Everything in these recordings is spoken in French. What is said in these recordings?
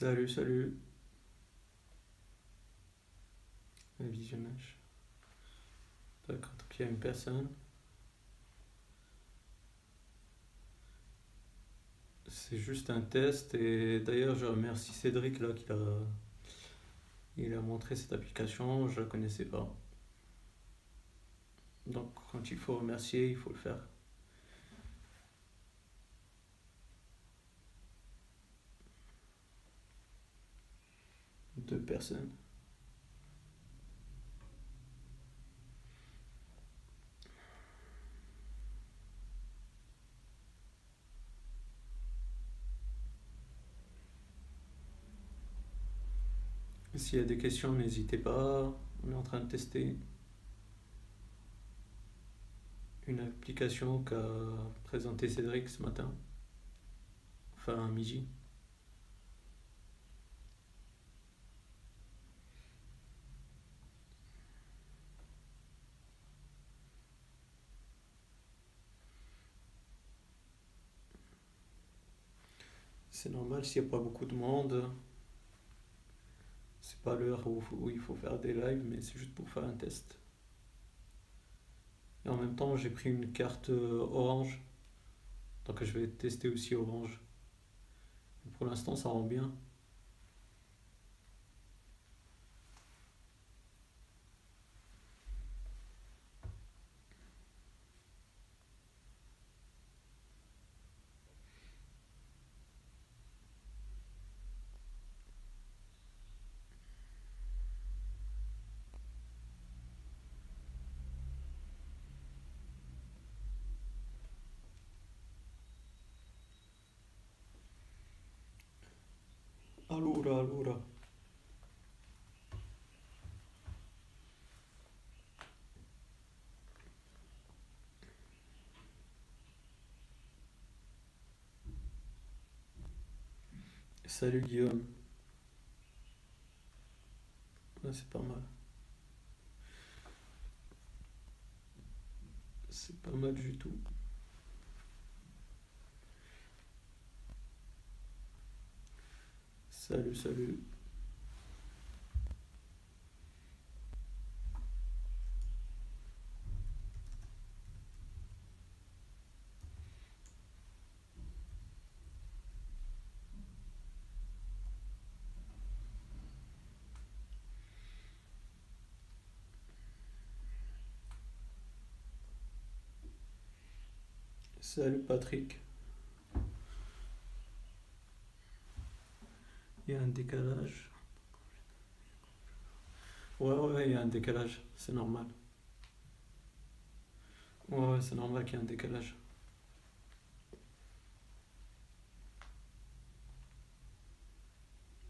Salut, salut. Visionnage. D'accord, il y a une personne. C'est juste un test et d'ailleurs je remercie Cédric là qui a, il a montré cette application, je la connaissais pas. Donc quand il faut remercier, il faut le faire. Deux personnes. S'il y a des questions, n'hésitez pas. On est en train de tester une application qu'a présenté Cédric ce matin. Enfin, à midi. C'est normal s'il n'y a pas beaucoup de monde. C'est pas l'heure où, où il faut faire des lives, mais c'est juste pour faire un test. Et en même temps, j'ai pris une carte euh, orange. Donc je vais tester aussi orange. Pour l'instant, ça rend bien. Salut Guillaume. Ouais, c'est pas mal. C'est pas mal du tout. Salut, salut. Salut Patrick. Un décalage. Ouais, ouais, il y a un décalage. C'est normal. Ouais, ouais, c'est normal qu'il y ait un décalage.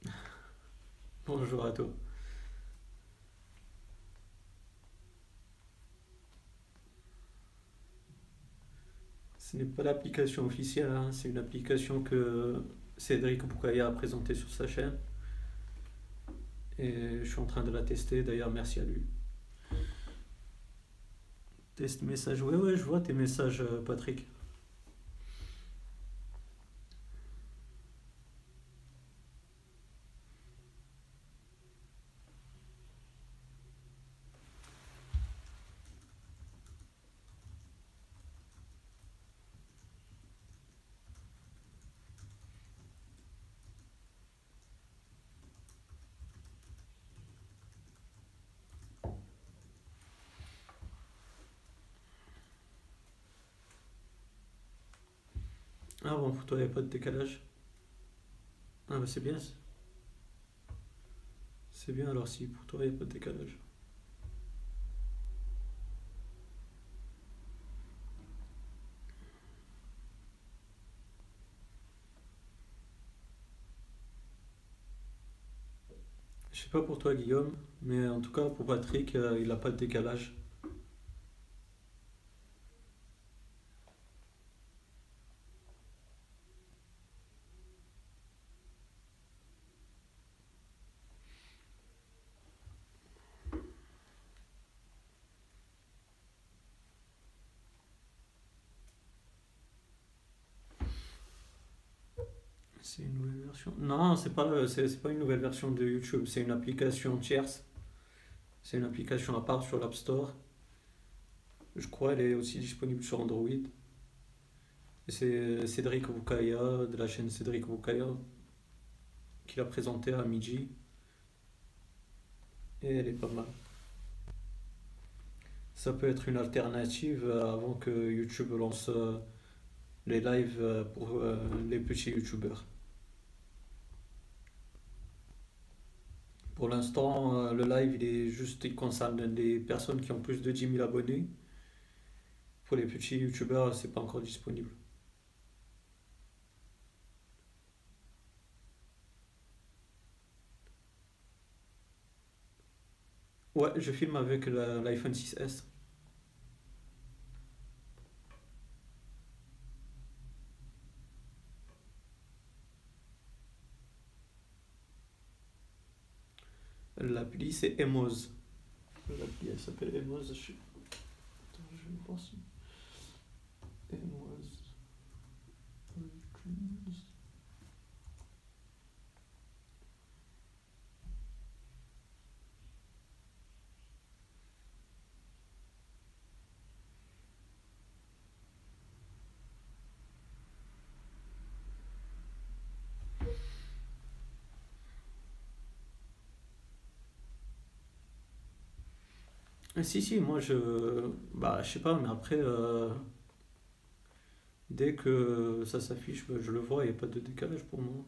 Bonjour à toi. Ce n'est pas l'application officielle, hein, c'est une application que Cédric Boukaya a présentée sur sa chaîne. Et je suis en train de la tester, d'ailleurs merci à lui. Test message, ouais ouais je vois tes messages euh, Patrick. Ah bon, pour toi il n'y a pas de décalage. Ah bah c'est bien. C'est bien alors si pour toi il n'y a pas de décalage. Je sais pas pour toi Guillaume, mais en tout cas pour Patrick, euh, il n'a pas de décalage. C'est pas, le- c'est, pas une nouvelle version de YouTube, c'est une application tierce. C'est une application à part sur l'App Store. Je crois elle est aussi disponible sur Android. C'est Cédric Boukaya de la chaîne Cédric Boukaya qui l'a présentée à midi. Et elle est pas mal. Ça peut être une alternative euh, avant que YouTube lance euh, les lives euh, pour euh, les petits YouTubeurs. Pour l'instant, euh, le live, il est juste, il concerne les personnes qui ont plus de 10 000 abonnés. Pour les petits YouTubeurs, c'est pas encore disponible. Ouais, je filme avec l'iPhone 6S. L'appli, c'est Emoz. L'appli, elle s'appelle Emoz. Je... Attends, je si... Emoz. Ah, Si, si, moi je. Bah, je sais pas, mais après, euh, dès que ça s'affiche, bah, je le vois, il n'y a pas de décalage pour moi.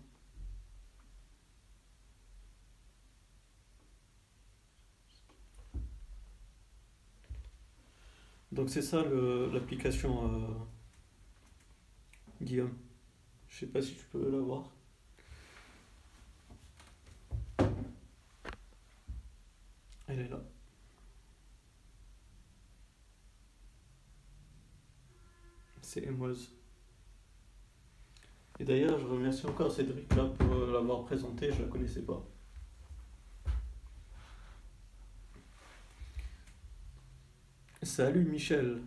Donc, c'est ça l'application euh, Guillaume. Je sais pas si tu peux la voir. Elle est là. C'est Emoz. Et d'ailleurs, je remercie encore Cédric là pour euh, l'avoir présenté, je la connaissais pas. Salut Michel.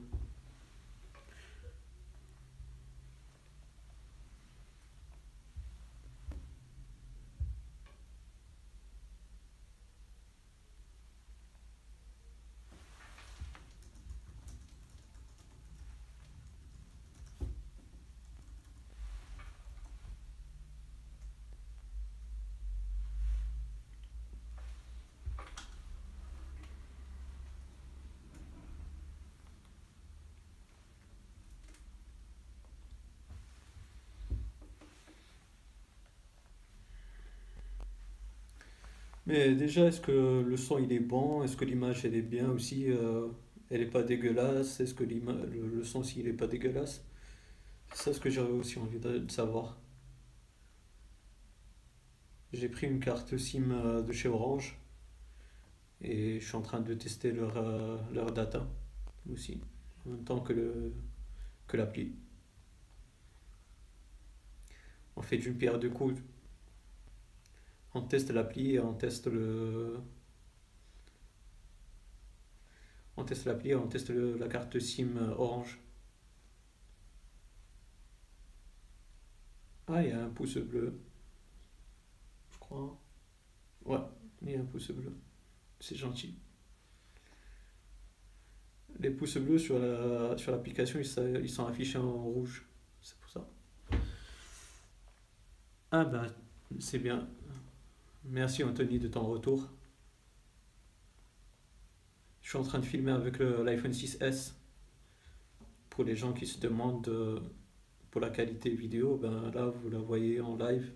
Mais déjà, est-ce que le son il est bon? Est-ce que l'image elle est bien aussi? euh, elle est pas dégueulasse? Est-ce que le, le son s'il est pas dégueulasse? C'est ça ce que j'aurais aussi envie de, savoir. J'ai pris une carte SIM euh, de chez Orange et je suis en train de tester leur, euh, leur data aussi, en même temps que que l'appli. On fait d'une pierre deux coups. On teste l'appli et on teste le, on teste l'appli et on teste le- la carte SIM Orange. Ah, il y a un pouce bleu, je crois. Ouais, il y a un pouce bleu. C'est gentil. Les pouces bleus sur la, sur l'application, ils, ils sont affichés en rouge. C'est pour ça. Ah bah, c'est bien. Merci Anthony de ton retour. Je suis en train de filmer avec l'iPhone 6S. Pour les gens qui se demandent euh, pour la qualité vidéo, ben là vous la voyez en live.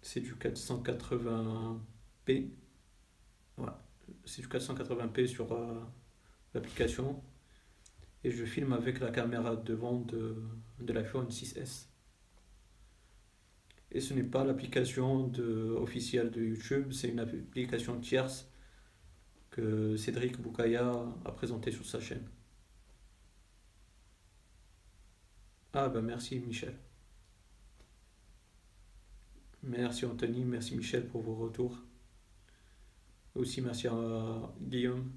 C'est du 480p. Ouais, c'est du 480p sur euh, l'application. Et je filme avec la caméra devant de, de l'iPhone 6S. Et ce n'est pas l'application de- officielle de YouTube, c'est une application tierce que Cédric Boukaya a présentée sur sa chaîne. Ah bah merci Michel. Merci Anthony, merci Michel pour vos retours. Aussi merci à Guillaume.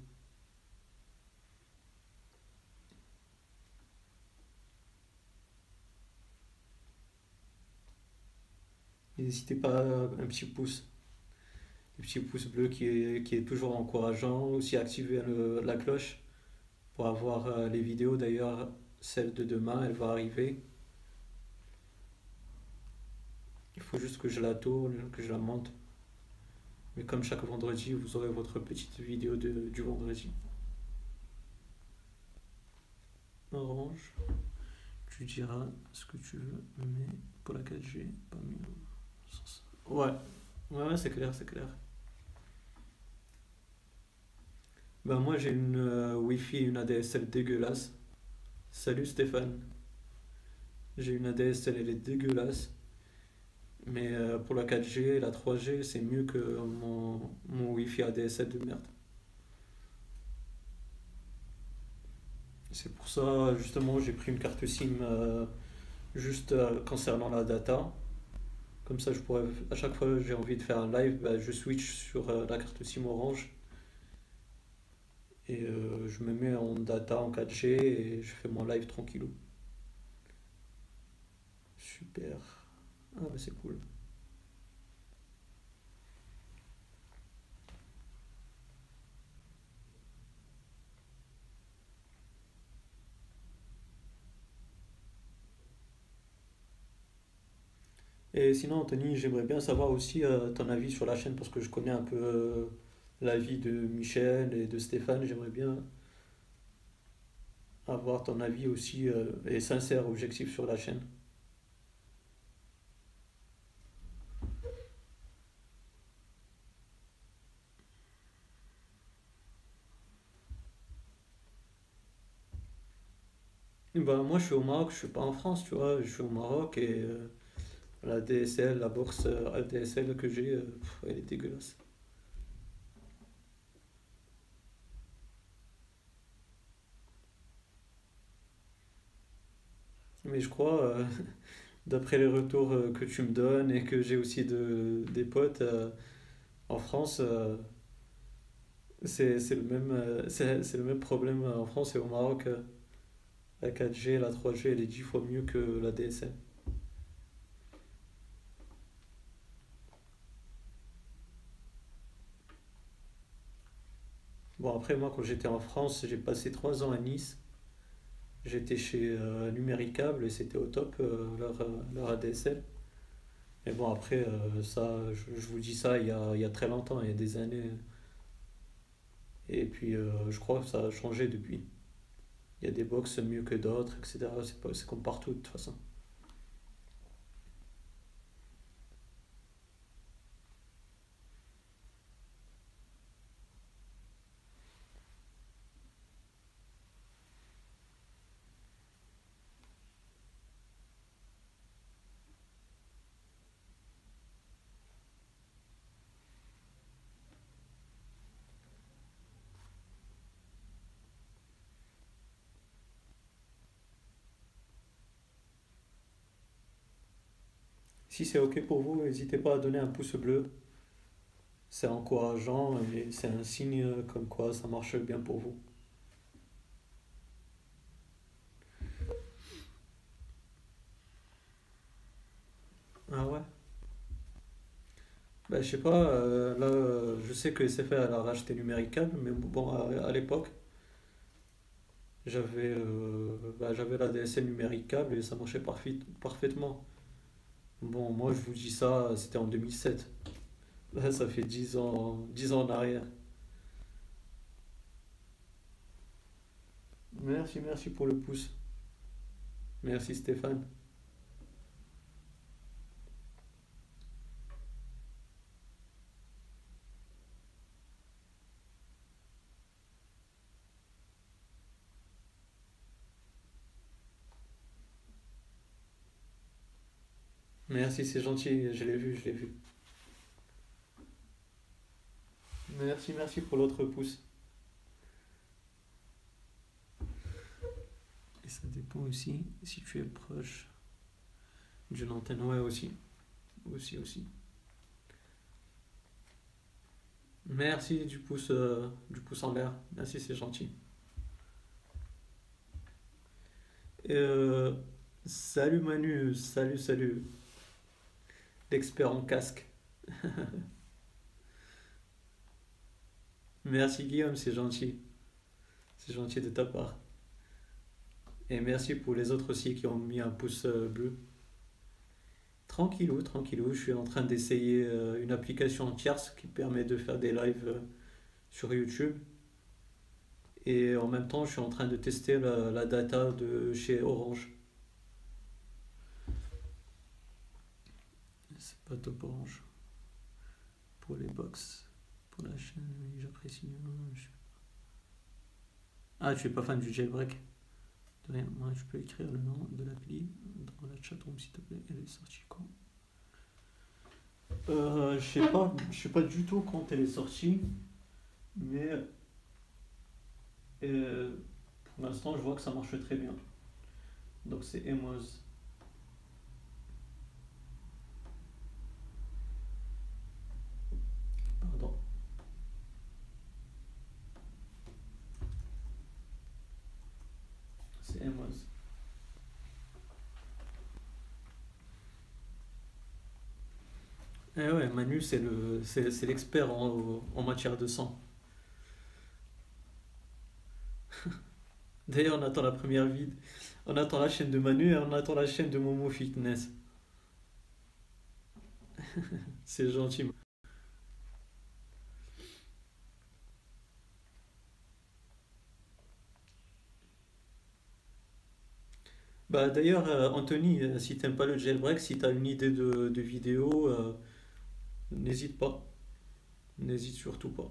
N'hésitez pas à un petit pouce. Un petit pouce bleu qui est, qui est toujours encourageant. Aussi activer le- la cloche pour avoir euh, les vidéos. D'ailleurs, celle de demain, elle va arriver. Il faut juste que je la tourne, que je la monte. Mais comme chaque vendredi, vous aurez votre petite vidéo de- du vendredi. Orange, tu diras ce que tu veux, mais pour la 4G, pas mieux. Ouais, ouais, ouais, c'est clair, c'est clair. Bah moi j'ai une euh, Wi-Fi une ADSL dégueulasse. Salut Stéphane. J'ai une ADSL, elle est dégueulasse. Mais euh, pour la 4G et la 3G, c'est mieux que mon, mon Wi-Fi ADSL de merde. C'est pour ça, justement, j'ai pris une carte SIM euh, juste concernant la data. Comme ça, je pourrais, à chaque fois que j'ai envie de faire un live, bah, je switch sur euh, la carte SIM Orange et euh, je me mets en data en 4G et je fais mon live tranquillou. Super. Ah, bah c'est cool. Et sinon, Anthony, j'aimerais bien savoir aussi euh, ton avis sur la chaîne parce que je connais un peu euh, l'avis de Michel et de Stéphane. J'aimerais bien avoir ton avis aussi euh, et sincère, objectif sur la chaîne. Ben, moi, je suis au Maroc, je suis pas en France, tu vois. Je suis au Maroc et la DSL, la euh, ADSL que j'ai, euh, elle est dégueulasse. Mais je crois, euh, d'après les retours euh, que tu me donnes et que j'ai aussi de, des potes euh, en France, euh, c'est c'est le même, euh, c'est le même problème en France et au Maroc. euh, La 4G, la 3G, elle est 10 fois mieux que la DSL. Bon, après, moi, quand j'étais en France, j'ai passé 3 ans à Nice. J'étais chez euh, Numéricable et c'était au top, euh, leur, euh, leur ADSL. Mais bon, après, euh, ça, je, vous dis ça il y a, il y a très longtemps, il y a des années. Et puis, je crois que ça a changé depuis. Il y a des box mieux que d'autres, etc. C'est comme partout, de toute façon. Si c'est OK pour vous, n'hésitez pas à donner un pouce bleu. C'est encourageant et c'est un signe euh, comme quoi ça marche bien pour vous. Ah ouais? Bah, je sais pas, euh, là, je sais que SFR elle a racheté Numéricable, mais bon, à, l'époque, j'avais euh, j'avais la DSL Numéricable et ça marchait parfait- parfaitement. Bon, moi, je vous dis ça, c'était en 2007. Là, ça fait 10 ans, 10 ans en arrière. Merci, merci pour le pouce. Merci Stéphane. Merci, c'est gentil, je l'ai vu, je l'ai vu. Merci, merci pour l'autre pouce. Et ça dépend aussi si tu es proche d'une antenne. Ouais, aussi. Aussi, aussi. Merci du pouce, euh, du pouce en l'air. Merci, c'est gentil. Euh, salut Manu, salut, salut. L'expert en casque. Merci Guillaume, c'est gentil. C'est gentil de ta part. Et merci pour les autres aussi qui ont mis un pouce euh, bleu. Tranquillou, tranquillou, je suis en train d'essayer euh, une application tierce qui permet de faire des lives euh, sur YouTube. Et en même temps, je suis en train de tester la, la data de chez Orange. C'est top Orange. Pour les box. Pour la chaîne, j'apprécie. Ah, tu es pas fan du jailbreak? De rien, moi je peux écrire le nom de l'appli dans la chatroom s'il te plaît. Elle est sortie quand? Euh, je sais pas, je sais pas du tout quand elle est sortie, mais euh, pour l'instant je vois que ça marche très bien. Donc c'est Emoz. Pardon. C'est Emoz. Eh ouais, Manu c'est le c'est l'expert en, en matière de sang. D'ailleurs on attend la première vide. On attend la chaîne de Manu et on attend la chaîne de Momo Fitness. C'est gentil. Bah d'ailleurs, euh, Anthony, euh, si t'aimes pas le jailbreak, si t'as une idée de, de vidéo, euh, n'hésite pas. N'hésite surtout pas.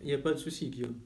Il n'y a pas de souci, Guillaume.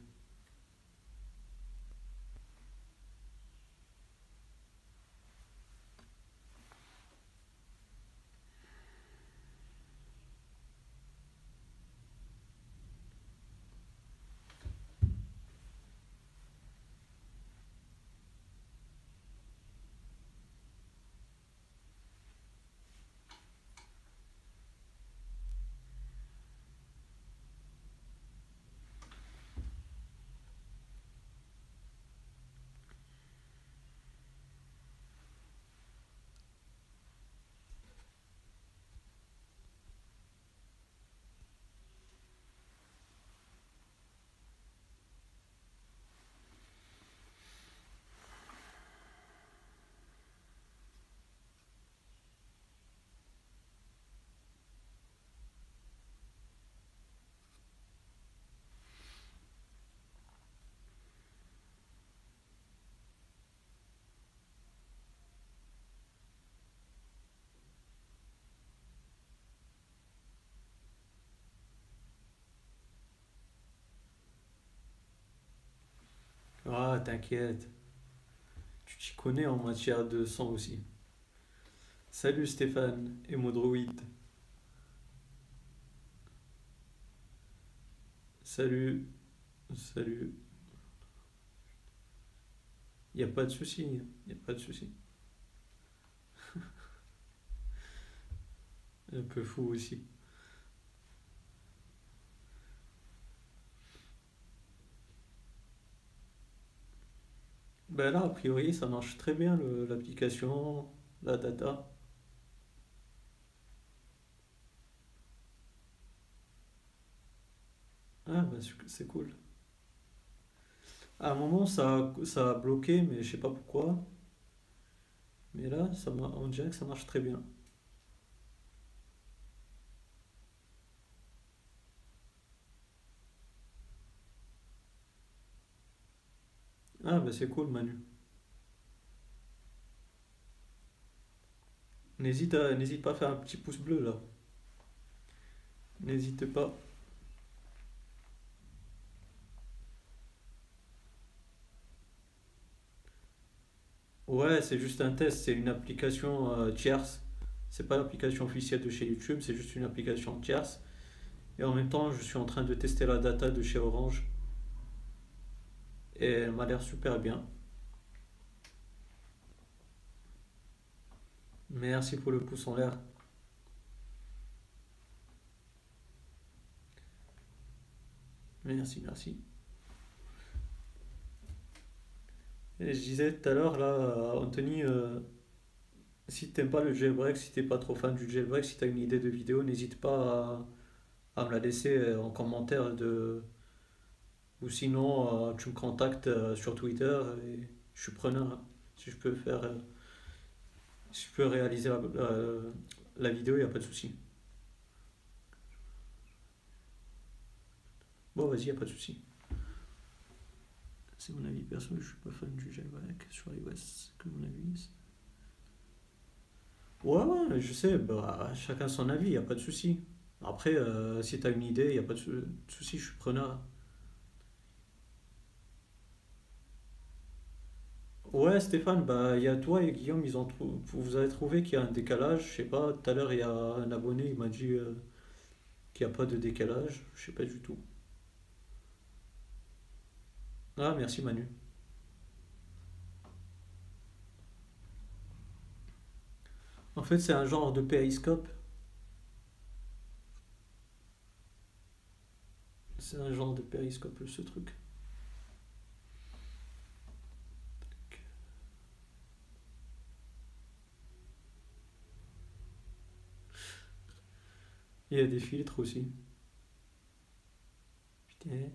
Ah, t'inquiète. Tu t'y connais en matière de sang aussi. Salut Stéphane et Modroid. Salut. Salut. Il n'y a pas de souci. Il n'y a pas de souci. Un peu fou aussi. Ben là, a priori, ça marche très bien l'application, la data. Ah, bah, c'est cool. À un moment, ça, a- bloqué, mais je sais pas pourquoi. Mais là, ça, on dirait que ça marche très bien. Ah, bah c'est cool, Manu. N'hésite à- n'hésite pas à faire un petit pouce bleu là. N'hésite pas. Ouais, c'est juste un test, c'est une application euh, tierce. C'est pas l'application officielle de chez YouTube, c'est juste une application tierce. Et en même temps, je suis en train de tester la data de chez Orange. Et elle m'a l'air super bien. Merci pour le pouce en l'air. Merci, merci. Et je disais tout à l'heure, là, Anthony, euh, si t'aimes pas le jailbreak, si t'es pas trop fan du jailbreak, si t'as une idée de vidéo, n'hésite pas à, à me la laisser en commentaire de, ou sinon euh, tu me contactes euh, sur Twitter et je suis preneur. hein. Si je peux faire, euh, si je peux réaliser la, la- la vidéo, il n'y a pas de souci. Bon, vas-y, il a pas de souci. C'est mon avis perso, je suis pas fan du jailbreak sur iOS, que mon avis. Ouais, ouais, je sais, bah, chacun son avis, il n'y a pas de souci. Après, euh, si tu as une idée, il n'y a pas de sou- de souci, je suis preneur. Ouais, Stéphane, bah, il y a toi et Guillaume, ils vous avez trouvé qu'il y a un décalage. Je sais pas, tout à l'heure, il y a un abonné, il m'a dit euh, qu'il n'y a pas de décalage. Je sais pas du tout. Ah, merci Manu. En fait, c'est un genre de périscope. C'est un genre de périscope, ce truc. Il y a des filtres aussi. Putain.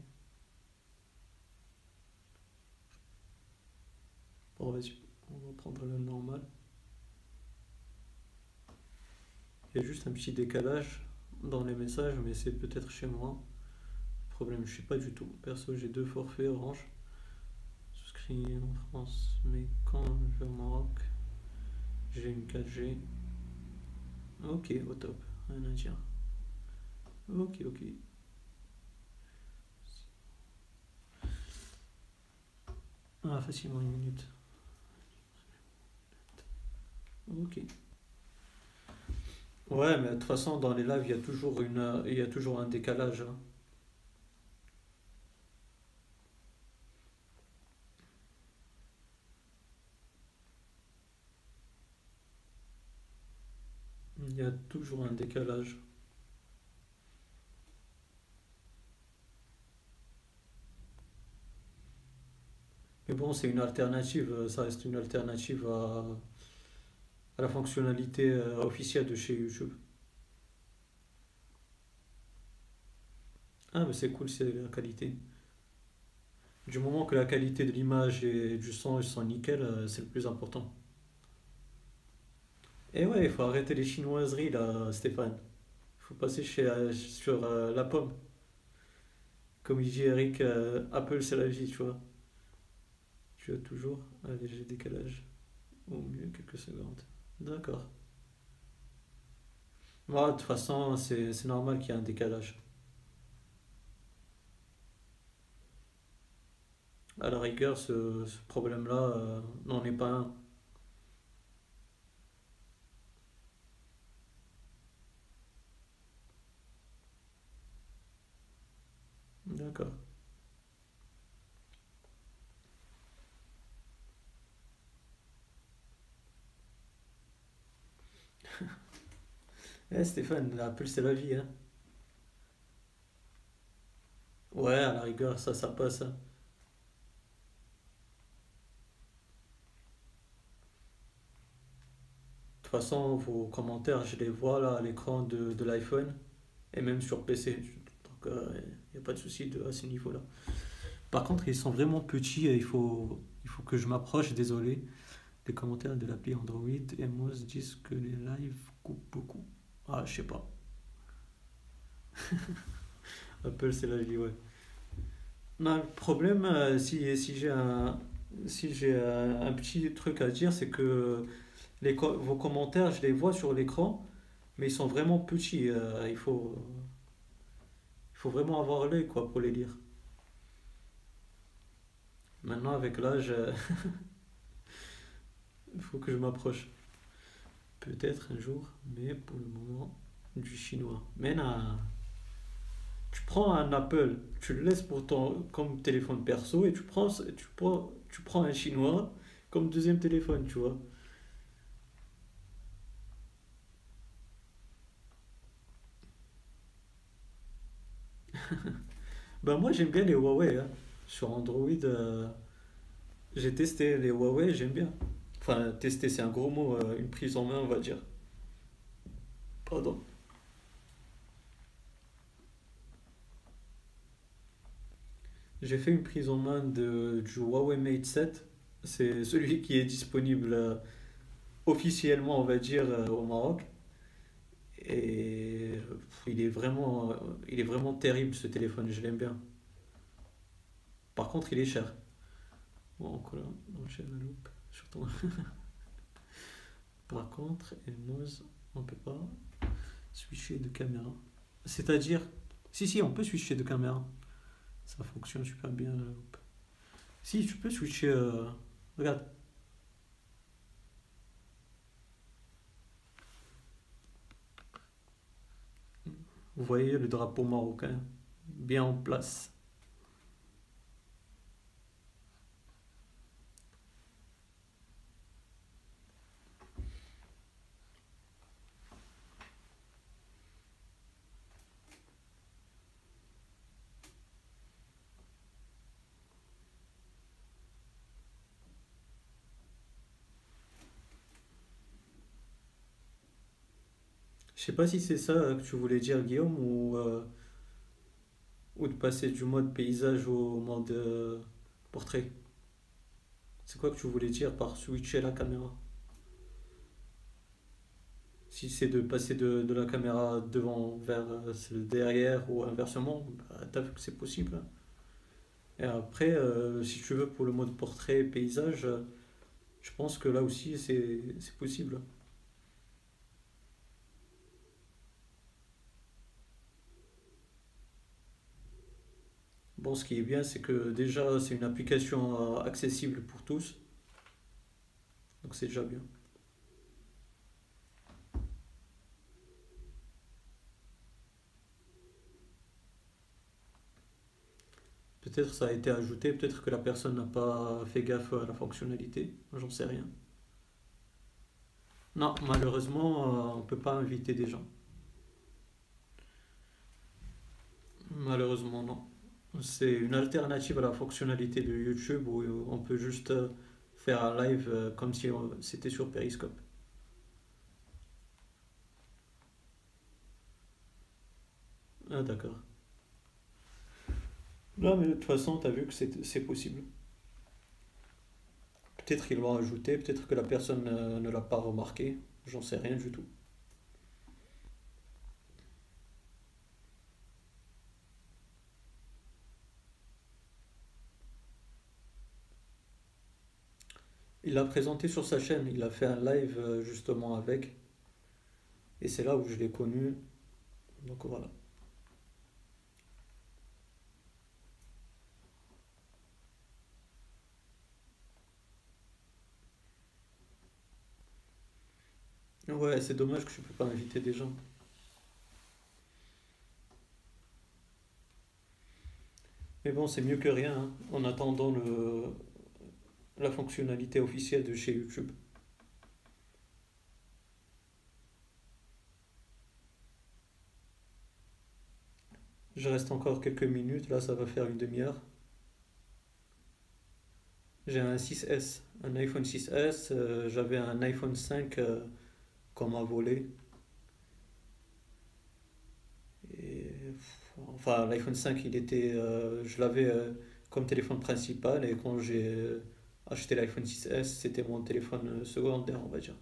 Bon, vas-y, on va prendre le normal. Il y a juste un petit décalage dans les messages, mais c'est peut-être chez moi. Problème, je sais pas du tout. Perso, j'ai deux forfaits Orange. Souscrit en France, mais quand je vais au Maroc, j'ai une 4G. Ok, au top, rien à dire. Ok, ok. Ah, facilement une minute. Ok. Ouais, mais de toute façon, dans les lives, il y a toujours une, il y a toujours un décalage. hein. Il y a toujours un décalage. Mais bon, c'est une alternative, euh, ça reste une alternative à, la fonctionnalité euh, officielle de chez YouTube. Ah, mais c'est cool, c'est la qualité. Du moment que la qualité de l'image et du son sont nickel, euh, c'est le plus important. Et ouais, il faut arrêter les chinoiseries là, Stéphane. Il faut passer chez, sur la pomme. Comme il dit Eric, Apple c'est la vie, tu vois. Toujours un léger décalage. Au mieux quelques secondes. D'accord. Moi, de toute façon, c'est c'est normal qu'il y ait un décalage. À la rigueur, ce, ce problème-là euh, n'en est pas un. D'accord. Eh Stéphane, Apple c'est la vie, hein. Ouais, à la rigueur, ça, ça passe. hein. De toute façon, vos commentaires, je les vois là à l'écran de, de l'iPhone et même sur PC. Donc, il n'y a pas de souci à ce niveau-là. Par contre, ils sont vraiment petits et il faut, il faut que je m'approche, désolé. Les commentaires de l'appli Android et Moz disent que les lives coupent beaucoup. Ah, je sais pas. Apple, c'est la vie, ouais. Non, le problème, euh, si, si j'ai un, si j'ai un, petit truc à dire, c'est que les, vos commentaires, je les vois sur l'écran, mais ils sont vraiment petits. euh, il faut, il faut vraiment avoir l'œil, quoi, pour les lire. Maintenant, avec l'âge, euh, il faut que je m'approche. Peut-être un jour, mais pour le moment, du chinois. Mais non, tu prends un Apple, tu le laisses pour ton, comme téléphone perso et tu prends, tu prends, tu prends un chinois comme deuxième téléphone, tu vois. Ben moi, j'aime bien les Huawei. hein. Sur Android, euh, J'ai testé les Huawei, j'aime bien. Enfin, tester, c'est un gros mot, euh, une prise en main, on va dire. Pardon. J'ai fait une prise en main de, du Huawei Mate 7. C'est celui qui est disponible euh, officiellement, on va dire, euh, au Maroc. Et il est vraiment, il est vraiment terrible ce téléphone, je l'aime bien. Par contre, il est cher. Bon, donc là, donc j'ai la loupe Par contre, on peut pas switcher de caméra. C'est-à-dire, si, si, on peut switcher de caméra. Ça fonctionne super bien. Si, tu peux switcher. euh, Regarde. Vous voyez le drapeau marocain bien en place. Sais pas si c'est ça que tu voulais dire, Guillaume, ou, euh, ou de passer du mode paysage au mode euh, portrait. C'est quoi que tu voulais dire par switcher la caméra? Si c'est de passer de, de la caméra devant vers euh, celle derrière ou inversement, bah, t'as vu que c'est possible. hein. Et après, si tu veux, pour le mode portrait paysage, je pense que là aussi c'est possible. Ce qui est bien, c'est que déjà c'est une application euh, accessible pour tous, donc c'est déjà bien. Peut-être ça a été ajouté, peut-être que la personne n'a pas fait gaffe à la fonctionnalité, j'en sais rien. Non, malheureusement, euh, on peut pas inviter des gens. Malheureusement, non. C'est une alternative à la fonctionnalité de YouTube où on peut juste euh, faire un live euh, comme si c'était sur Periscope. Ah, d'accord. Non, mais de toute façon, t'as vu que c'est c'est possible. Peut-être qu'ils l'ont ajouté, peut-être que la personne euh, ne l'a pas remarqué, j'en sais rien du tout. Il l'a présenté sur sa chaîne, il a fait un live euh, justement avec, et c'est là où je l'ai connu, donc voilà. Ouais, c'est dommage que je peux pas inviter des gens. Mais bon, c'est mieux que rien, hein, en attendant le, la fonctionnalité officielle de chez YouTube. Je reste encore quelques minutes, là ça va faire une demi-heure. J'ai un 6S, un iPhone 6S, euh, j'avais un iPhone 5 euh, qu'on m'a volé. Et, enfin, l'iPhone 5, il était, euh, je l'avais euh, comme téléphone principal et quand j'ai acheté l'iPhone 6S, c'était mon téléphone euh, secondaire, on va dire.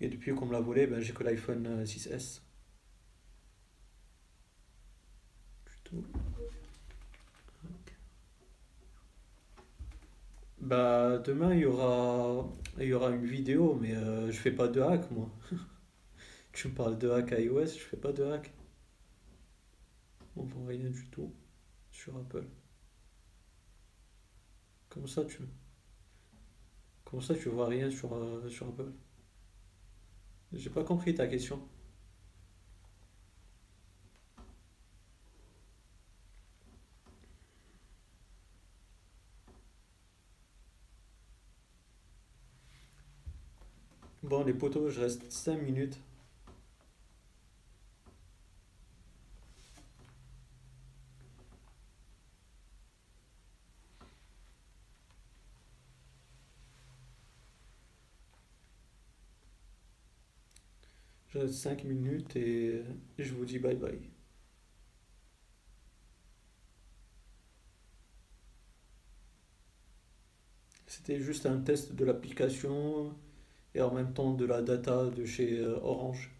Et depuis qu'on me l'a volé, ben, j'ai que l'iPhone euh, 6S. Plutôt. Bah, demain, il y aura, il y aura une vidéo, mais euh, je fais pas de hack, moi. Tu me parles de hack iOS, je fais pas de hack. On voit rien du tout sur Apple. Comment ça, tu, ça, tu vois rien sur, euh, sur Apple? J'ai pas compris ta question. Bon, les potos, je reste 5 minutes. 5 minutes et je vous dis bye bye. C'était juste un test de l'application et en même temps de la data de chez euh, Orange.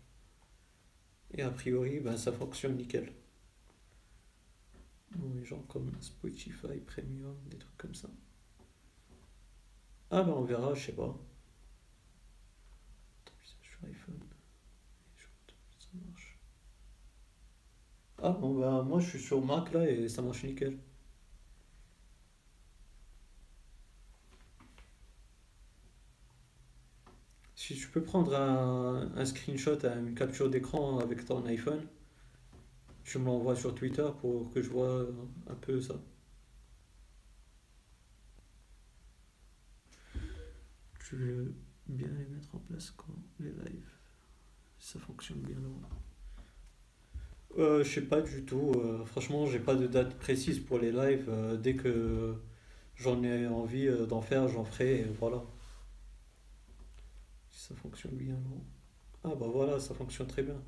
Et a priori, ben, ça fonctionne nickel. Les gens comme Spotify Premium, des trucs comme ça. Ah ben on verra, je sais pas. Ça marche. Ah bon ben moi je suis sur Mac là et ça marche nickel. Si tu peux prendre un, screenshot, une capture d'écran avec ton iPhone, tu me l'envoies sur Twitter pour que je vois un peu ça. Je veux bien les mettre en place quand les lives. Ça fonctionne bien là. Euh, je sais pas du tout. Euh, franchement, j'ai pas de date précise pour les lives. Euh, dès que j'en ai envie euh, d'en faire, j'en ferai. Et voilà. Ça fonctionne bien, non? Ah bah voilà, ça fonctionne très bien.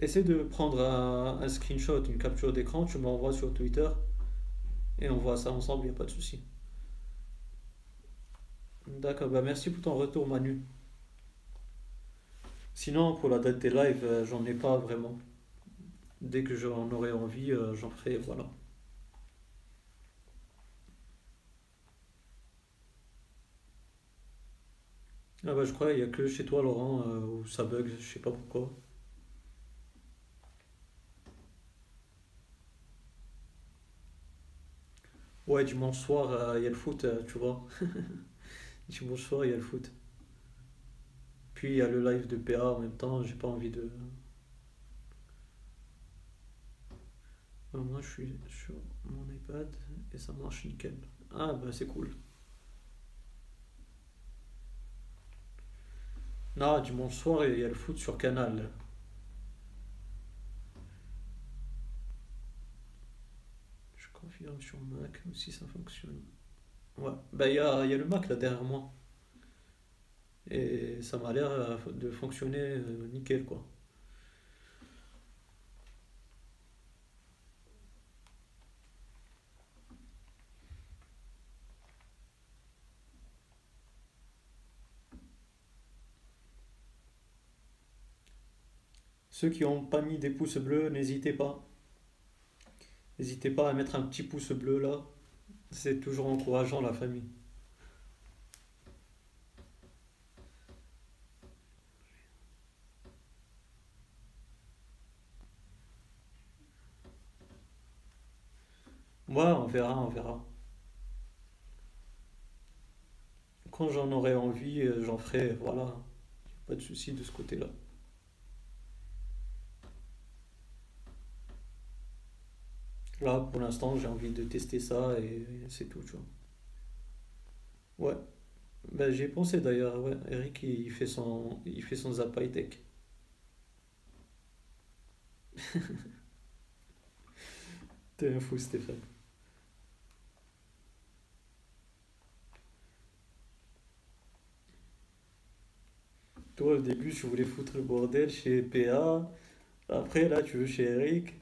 Essaie de prendre un, un screenshot, une capture d'écran, tu m'envoies sur Twitter et on voit ça ensemble, il n'y a pas de souci. D'accord, bah merci pour ton retour Manu. Sinon, pour la date des lives, euh, j'en ai pas vraiment. Dès que j'en aurai envie, euh, j'en ferai, voilà. Ah bah je crois qu'il n'y a que chez toi Laurent euh, où ça bug, je sais pas pourquoi. Ouais, dimanche soir, il y a le foot, tu vois. Dimanche soir, il y a le foot. Puis il y a le live de PA en même temps, j'ai pas envie de... Moi je suis sur mon iPad et ça marche nickel. Ah bah c'est cool. Non, dimanche soir, il y a le foot sur Canal. Je confirme sur Mac aussi ça fonctionne. Ouais, bah il y a, il y a le Mac là derrière moi. Et ça m'a l'air euh, de fonctionner euh, nickel quoi. Ceux qui n'ont pas mis des pouces bleus, n'hésitez pas. N'hésitez pas à mettre un petit pouce bleu là. C'est toujours encourageant la famille. On verra, on verra. Quand j'en aurai envie, euh, j'en ferai, voilà. Pas de souci de ce côté-là. Là, pour l'instant, j'ai envie de tester ça et c'est tout, tu vois. Ouais, bah, j'y ai pensé d'ailleurs, ouais. Eric, il fait son, il fait son Zap High Tech. T'es un fou, Stéphane. Toi, au début, tu voulais foutre le bordel chez PA. Après, là, tu veux chez Eric.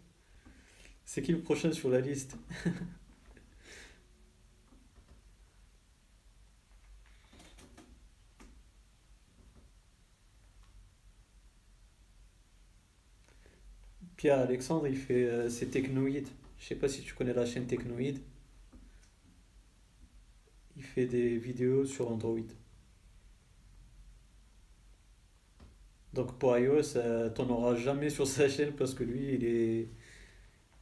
C'est qui le prochain sur la liste? Pierre Alexandre, il fait euh, c'est Technoïde. Je sais pas si tu connais la chaîne Technoïde. Il fait des vidéos sur Android. Donc pour iOS, euh, t'en auras jamais sur sa chaîne parce que lui, il est,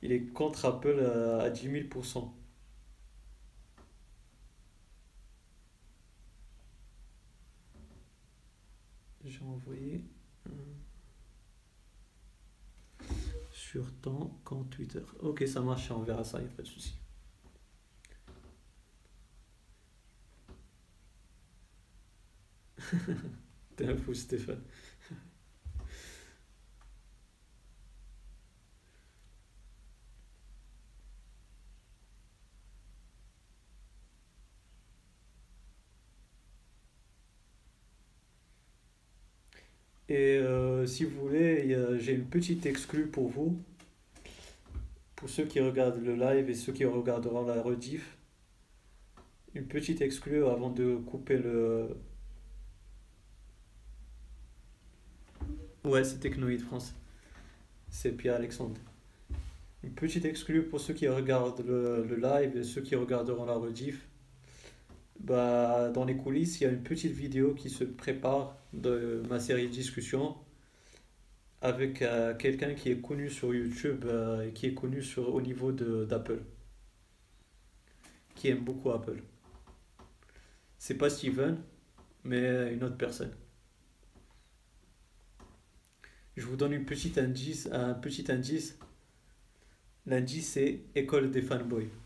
il est contre Apple à, à 10 000%. J'ai envoyé euh, sur ton compte Twitter. Ok, ça marche, on verra ça, il n'y a pas de souci. T'es un fou, Stéphane. Et euh, si vous voulez, j'ai une petite exclue pour vous, pour ceux qui regardent le live et ceux qui regarderont la rediff. Une petite exclue avant de couper le... Ouais, c'est Technoïde France. C'est Pierre-Alexandre. Une petite exclue pour ceux qui regardent le, le live et ceux qui regarderont la rediff. Bah, dans les coulisses, il y a une petite vidéo qui se prépare de ma série de discussions avec euh, quelqu'un qui est connu sur YouTube euh, qui est connu sur, au niveau d'Apple, qui aime beaucoup Apple. C'est pas Steven, mais une autre personne. Je vous donne une petite indice, un petit indice. L'indice, c'est École des fanboys.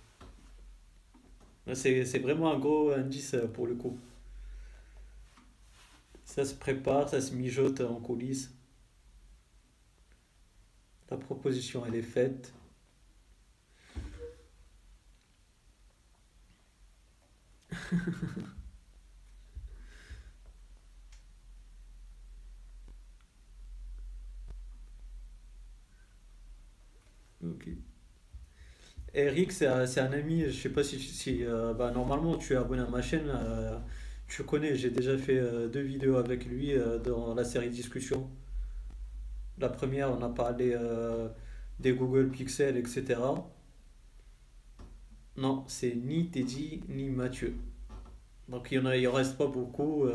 C'est, vraiment un gros indice euh, pour le coup. Ça se prépare, ça se mijote en coulisses. La proposition, elle est faite. Eric, c'est un, ami, je sais pas si, si euh, bah, normalement tu es abonné à ma chaîne, euh, tu connais, j'ai déjà fait euh, deux vidéos avec lui dans la série discussion. La première, on a parlé des Google Pixel, etc. Non, c'est ni Teddy ni Mathieu. Donc il y en reste pas beaucoup.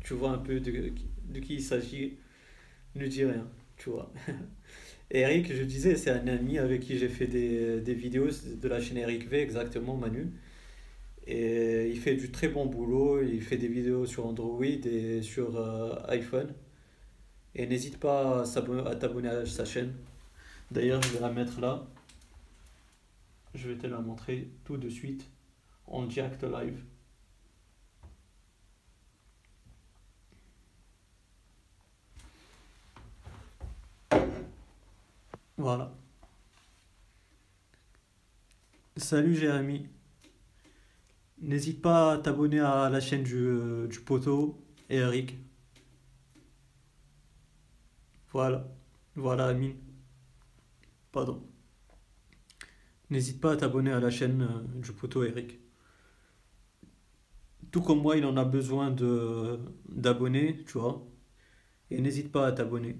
tu vois un peu de, de qui il s'agit. Ne dis rien, tu vois. Eric, je disais, c'est un ami avec qui j'ai fait des, vidéos de la chaîne Eric V, exactement, Manu. Et il fait du très bon boulot. Il fait des vidéos sur Android et sur euh, iPhone. Et n'hésite pas à t'abonner à sa chaîne. D'ailleurs, je vais la mettre là. Je vais te la montrer tout de suite en direct live. Voilà. Salut Jérémy. N'hésite pas à t'abonner à la chaîne du, euh, du poteau et Eric. Voilà. Voilà Amine. Pardon. N'hésite pas à t'abonner à la chaîne euh, du poteau Eric. Tout comme moi, il en a besoin d'abonnés, tu vois. Et n'hésite pas à t'abonner.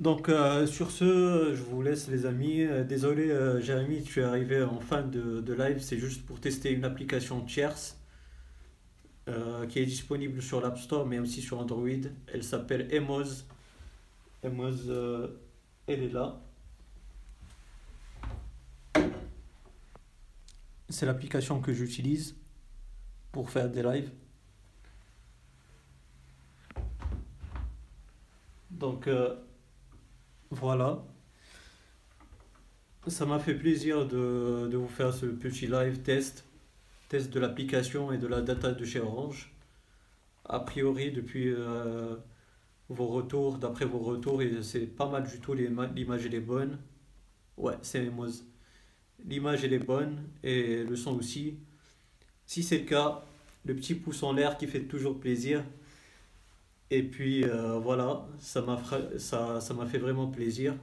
Donc euh, sur ce, je vous laisse les amis. Euh, désolé euh, Jérémy, tu es arrivé en fin de, de live. C'est juste pour tester une application tierce qui est disponible sur l'App Store mais aussi sur Android. Elle s'appelle Emoz. Emoz, elle est là. C'est l'application que j'utilise pour faire des lives. Donc voilà, ça m'a fait plaisir de, vous faire ce petit live test, test de l'application et de la data de chez Orange. A priori, depuis euh, vos retours, d'après vos retours, et c'est pas mal du tout, l'ima- l'image est bonne. Ouais, c'est Mimoz. L'image est bonne et le son aussi. Si c'est le cas, le petit pouce en l'air qui fait toujours plaisir. Et puis euh, voilà, ça m'a fait vraiment plaisir.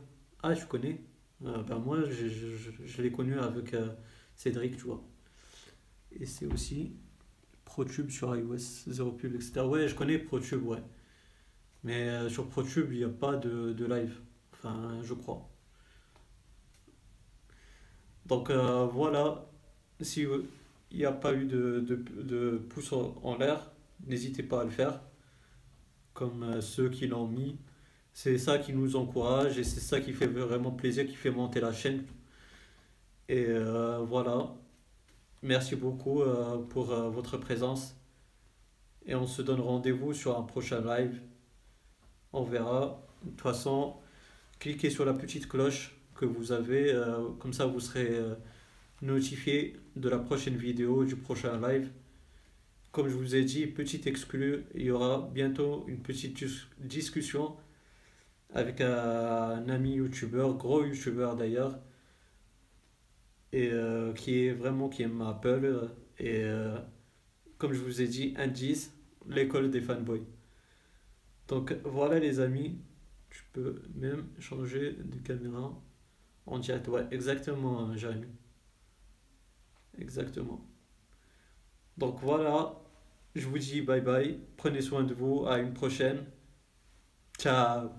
Ah, je connais. Euh, ben moi, je, l'ai connu avec euh, Cédric, tu vois. Et c'est aussi ProTube sur iOS, zéro pub, etc. Ouais, je connais ProTube, ouais. Mais sur ProTube, il n'y a pas de, de live. Enfin, je crois. Donc voilà, si il n'y a pas eu de, de, de pouce en l'air, n'hésitez pas à le faire, comme euh, ceux qui l'ont mis. C'est ça qui nous encourage et c'est ça qui fait vraiment plaisir, qui fait monter la chaîne. Et euh, voilà, merci beaucoup euh, pour votre présence et on se donne rendez-vous sur un prochain live. On verra. De toute façon, cliquez sur la petite cloche que vous avez, comme ça vous serez notifié de la prochaine vidéo, du prochain live. Comme je vous ai dit, petite exclu, il y aura bientôt une petite dis- discussion avec un, ami youtubeur, gros youtubeur d'ailleurs, et euh, qui est vraiment qui aime Apple. Et euh, comme je vous ai dit, 10, l'école des fanboys. Donc voilà les amis, tu peux même changer de caméra en direct. Ouais, exactement, euh, Jérémy. Exactement. Donc voilà, je vous dis bye bye, prenez soin de vous, à une prochaine. Ciao.